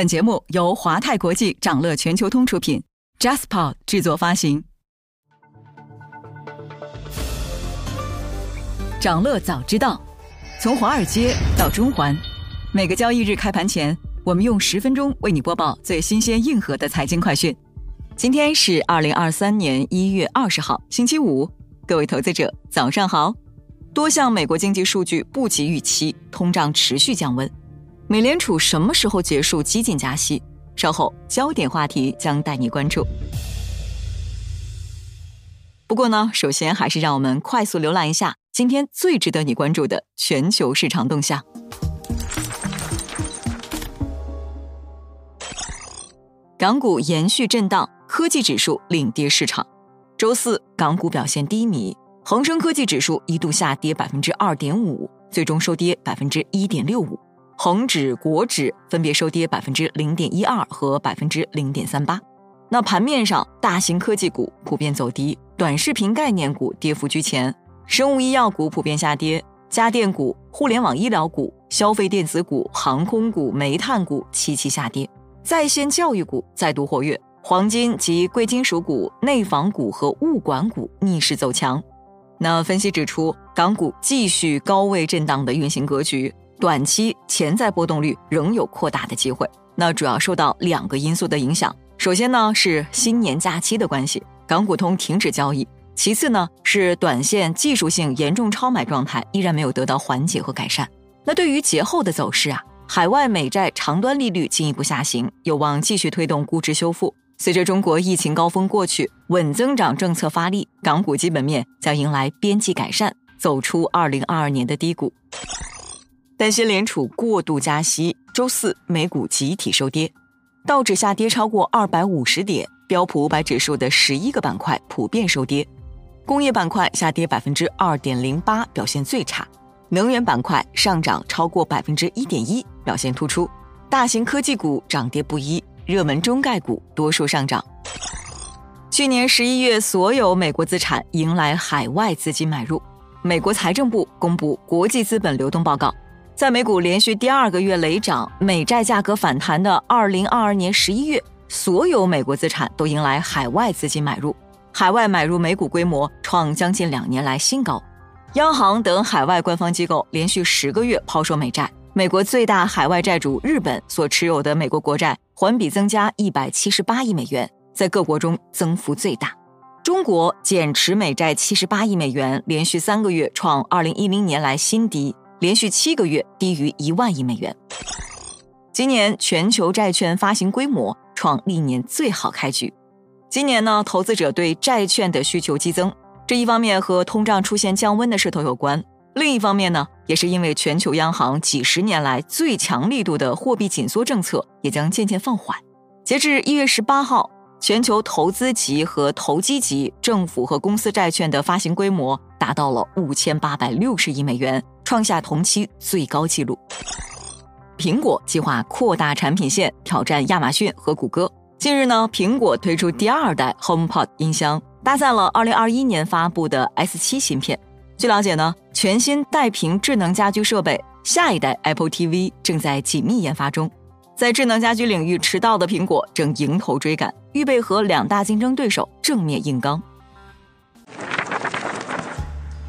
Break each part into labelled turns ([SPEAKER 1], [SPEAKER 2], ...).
[SPEAKER 1] 本节目由华泰国际掌乐全球通出品，JustPod 制作发行。掌乐早知道，从华尔街到中环，每个交易日开盘前，我们用十分钟为你播报最新鲜、硬核的财经快讯。今天是二零二三年一月二十号，星期五，各位投资者早上好。多项美国经济数据不及预期，通胀持续降温。美联储什么时候结束激进加息？稍后焦点话题将带你关注。不过呢，首先还是让我们快速浏览一下今天最值得你关注的全球市场动向。港股延续震荡，科技指数领跌市场。周四港股表现低迷，恒生科技指数一度下跌百分之二点五，最终收跌百分之一点六五。恒指、国指分别收跌百分之零点一二和百分之零点三八。那盘面上，大型科技股普遍走低，短视频概念股跌幅居前，生物医药股普遍下跌，家电股、互联网医疗股、消费电子股、航空股、煤炭股齐齐下跌。在线教育股再度活跃，黄金及贵金属股、内房股和物管股逆势走强。那分析指出，港股继续高位震荡的运行格局。短期潜在波动率仍有扩大的机会，那主要受到两个因素的影响。首先呢是新年假期的关系，港股通停止交易；其次呢是短线技术性严重超买状态依然没有得到缓解和改善。那对于节后的走势啊，海外美债长端利率进一步下行，有望继续推动估值修复。随着中国疫情高峰过去，稳增长政策发力，港股基本面将迎来边际改善，走出二零二二年的低谷。担心联储过度加息，周四美股集体收跌，道指下跌超过二百五十点，标普五百指数的十一个板块普遍收跌，工业板块下跌百分之二点零八，表现最差，能源板块上涨超过百分之一点一，表现突出，大型科技股涨跌不一，热门中概股多数上涨。去年十一月，所有美国资产迎来海外资金买入，美国财政部公布国际资本流动报告。在美股连续第二个月雷涨、美债价格反弹的二零二二年十一月，所有美国资产都迎来海外资金买入，海外买入美股规模创将近两年来新高。央行等海外官方机构连续十个月抛售美债，美国最大海外债主日本所持有的美国国债环比增加一百七十八亿美元，在各国中增幅最大。中国减持美债七十八亿美元，连续三个月创二零一零年来新低。连续七个月低于一万亿美元。今年全球债券发行规模创历年最好开局。今年呢，投资者对债券的需求激增，这一方面和通胀出现降温的势头有关，另一方面呢，也是因为全球央行几十年来最强力度的货币紧缩政策也将渐渐放缓。截至一月十八号，全球投资级和投机级政府和公司债券的发行规模达到了五千八百六十亿美元。创下同期最高纪录。苹果计划扩大产品线，挑战亚马逊和谷歌。近日呢，苹果推出第二代 HomePod 音箱，搭载了2021年发布的 S7 芯片。据了解呢，全新带屏智能家居设备下一代 Apple TV 正在紧密研发中。在智能家居领域迟到的苹果正迎头追赶，预备和两大竞争对手正面硬刚。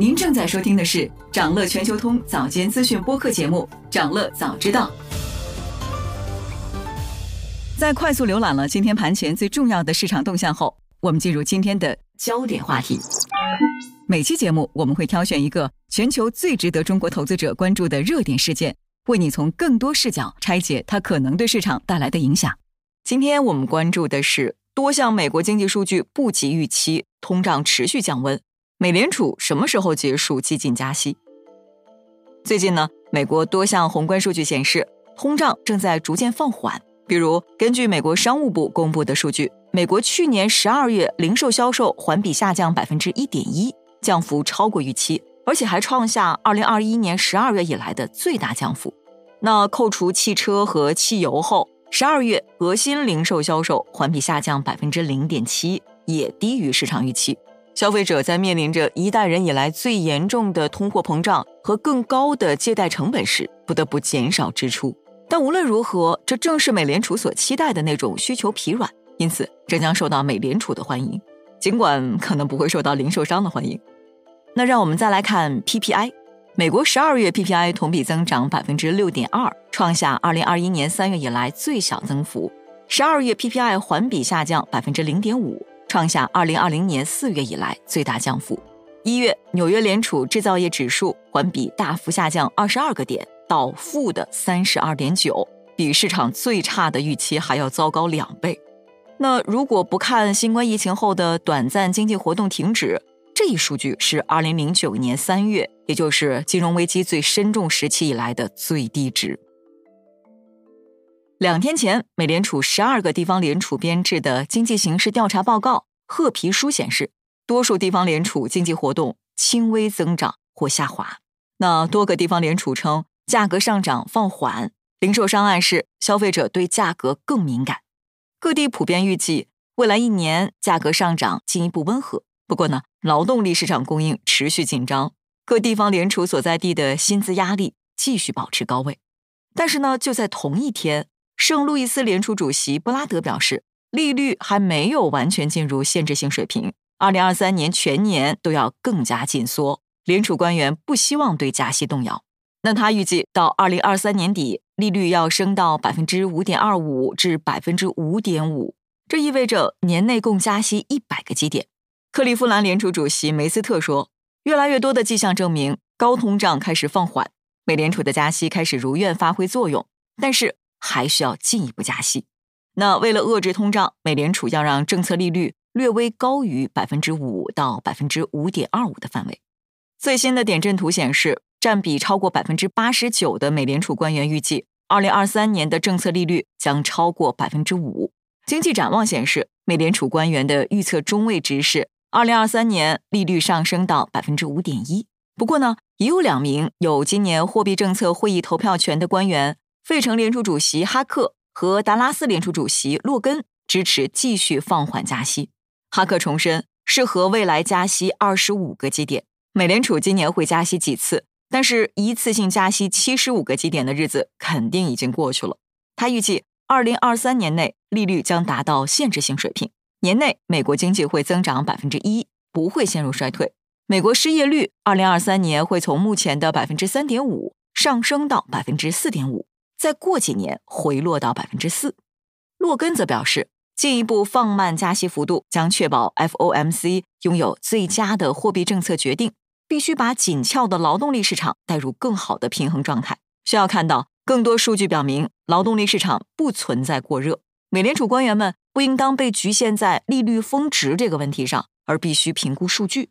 [SPEAKER 1] 您正在收听的是长乐全球通早间资讯播客节目《长乐早知道》。在快速浏览了今天盘前最重要的市场动向后，我们进入今天的焦点话题。每期节目我们会挑选一个全球最值得中国投资者关注的热点事件，为你从更多视角拆解它可能对市场带来的影响。今天我们关注的是多项美国经济数据不及预期，通胀持续降温。美联储什么时候结束激进加息？最近呢，美国多项宏观数据显示，通胀正在逐渐放缓。比如，根据美国商务部公布的数据，美国去年十二月零售销售环比下降百分之一点一，降幅超过预期，而且还创下二零二一年十二月以来的最大降幅。那扣除汽车和汽油后，十二月核心零售销售环比下降百分之零点七，也低于市场预期。消费者在面临着一代人以来最严重的通货膨胀和更高的借贷成本时，不得不减少支出。但无论如何，这正是美联储所期待的那种需求疲软，因此这将受到美联储的欢迎，尽管可能不会受到零售商的欢迎。那让我们再来看 PPI，美国十二月 PPI 同比增长百分之六点二，创下二零二一年三月以来最小增幅；十二月 PPI 环比下降百分之零点五，创下二零二零年四月以来最大降幅。一月纽约联储制造业指数环比大幅下降二十二个点。到负的三十二点九，比市场最差的预期还要糟糕两倍。那如果不看新冠疫情后的短暂经济活动停止，这一数据是二零零九年三月，也就是金融危机最深重时期以来的最低值。两天前，美联储十二个地方联储编制的经济形势调查报告褐皮书显示，多数地方联储经济活动轻微增长或下滑。那多个地方联储称。价格上涨放缓，零售商暗示消费者对价格更敏感。各地普遍预计未来一年价格上涨进一步温和。不过呢，劳动力市场供应持续紧张，各地方联储所在地的薪资压力继续保持高位。但是呢，就在同一天，圣路易斯联储主席布拉德表示，利率还没有完全进入限制性水平，二零二三年全年都要更加紧缩。联储官员不希望对加息动摇。那他预计到二零二三年底，利率要升到百分之五点二五至百分之五点五，这意味着年内共加息一百个基点。克利夫兰联储主席梅斯特说：“越来越多的迹象证明高通胀开始放缓，美联储的加息开始如愿发挥作用，但是还需要进一步加息。那为了遏制通胀，美联储要让政策利率略微高于百分之五到百分之五点二五的范围。最新的点阵图显示。”占比超过百分之八十九的美联储官员预计，二零二三年的政策利率将超过百分之五。经济展望显示，美联储官员的预测中位值是二零二三年利率上升到百分之五点一。不过呢，也有两名有今年货币政策会议投票权的官员，费城联储主席哈克和达拉斯联储主席洛根支持继续放缓加息。哈克重申，适合未来加息二十五个基点。美联储今年会加息几次？但是一次性加息七十五个基点的日子肯定已经过去了。他预计，二零二三年内利率将达到限制性水平，年内美国经济会增长百分之一，不会陷入衰退。美国失业率二零二三年会从目前的百分之三点五上升到百分之四点五，再过几年回落到百分之四。洛根则表示，进一步放慢加息幅度将确保 FOMC 拥有最佳的货币政策决定。必须把紧俏的劳动力市场带入更好的平衡状态。需要看到更多数据表明，劳动力市场不存在过热。美联储官员们不应当被局限在利率峰值这个问题上，而必须评估数据。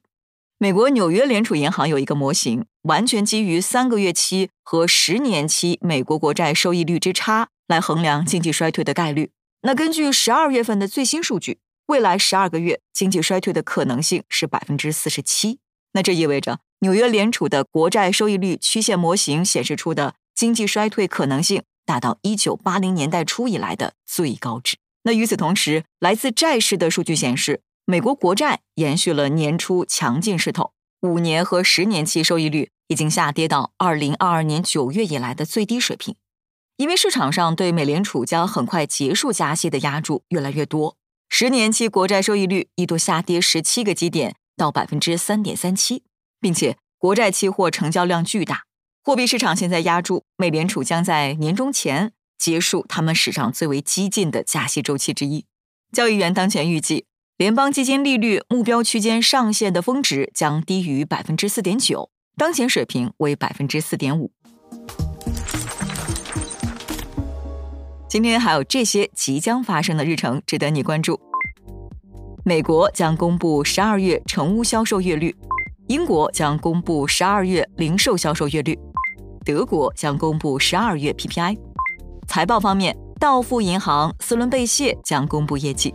[SPEAKER 1] 美国纽约联储银行有一个模型，完全基于三个月期和十年期美国国债收益率之差来衡量经济衰退的概率。那根据十二月份的最新数据，未来十二个月经济衰退的可能性是百分之四十七。那这意味着纽约联储的国债收益率曲线模型显示出的经济衰退可能性达到一九八零年代初以来的最高值。那与此同时，来自债市的数据显示，美国国债延续了年初强劲势头，五年和十年期收益率已经下跌到二零二二年九月以来的最低水平。因为市场上对美联储将很快结束加息的压注越来越多，十年期国债收益率一度下跌十七个基点。到百分之三点三七，并且国债期货成交量巨大，货币市场现在压住美联储将在年终前结束他们史上最为激进的加息周期之一。交易员当前预计，联邦基金利率目标区间上限的峰值将低于百分之四点九，当前水平为百分之四点五。今天还有这些即将发生的日程值得你关注。美国将公布十二月成屋销售月率，英国将公布十二月零售销售月率，德国将公布十二月 PPI，财报方面，道富银行、斯伦贝谢将公布业绩。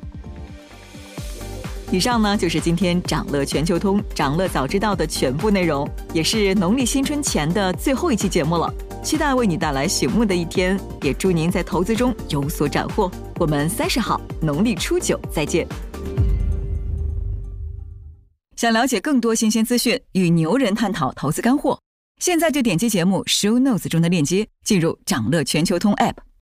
[SPEAKER 1] 以上呢就是今天掌乐全球通、掌乐早知道的全部内容，也是农历新春前的最后一期节目了。期待为你带来醒目的一天，也祝您在投资中有所斩获。我们三十号农历初九再见。想了解更多新鲜资讯，与牛人探讨投资干货，现在就点击节目 show notes 中的链接，进入掌乐全球通 app。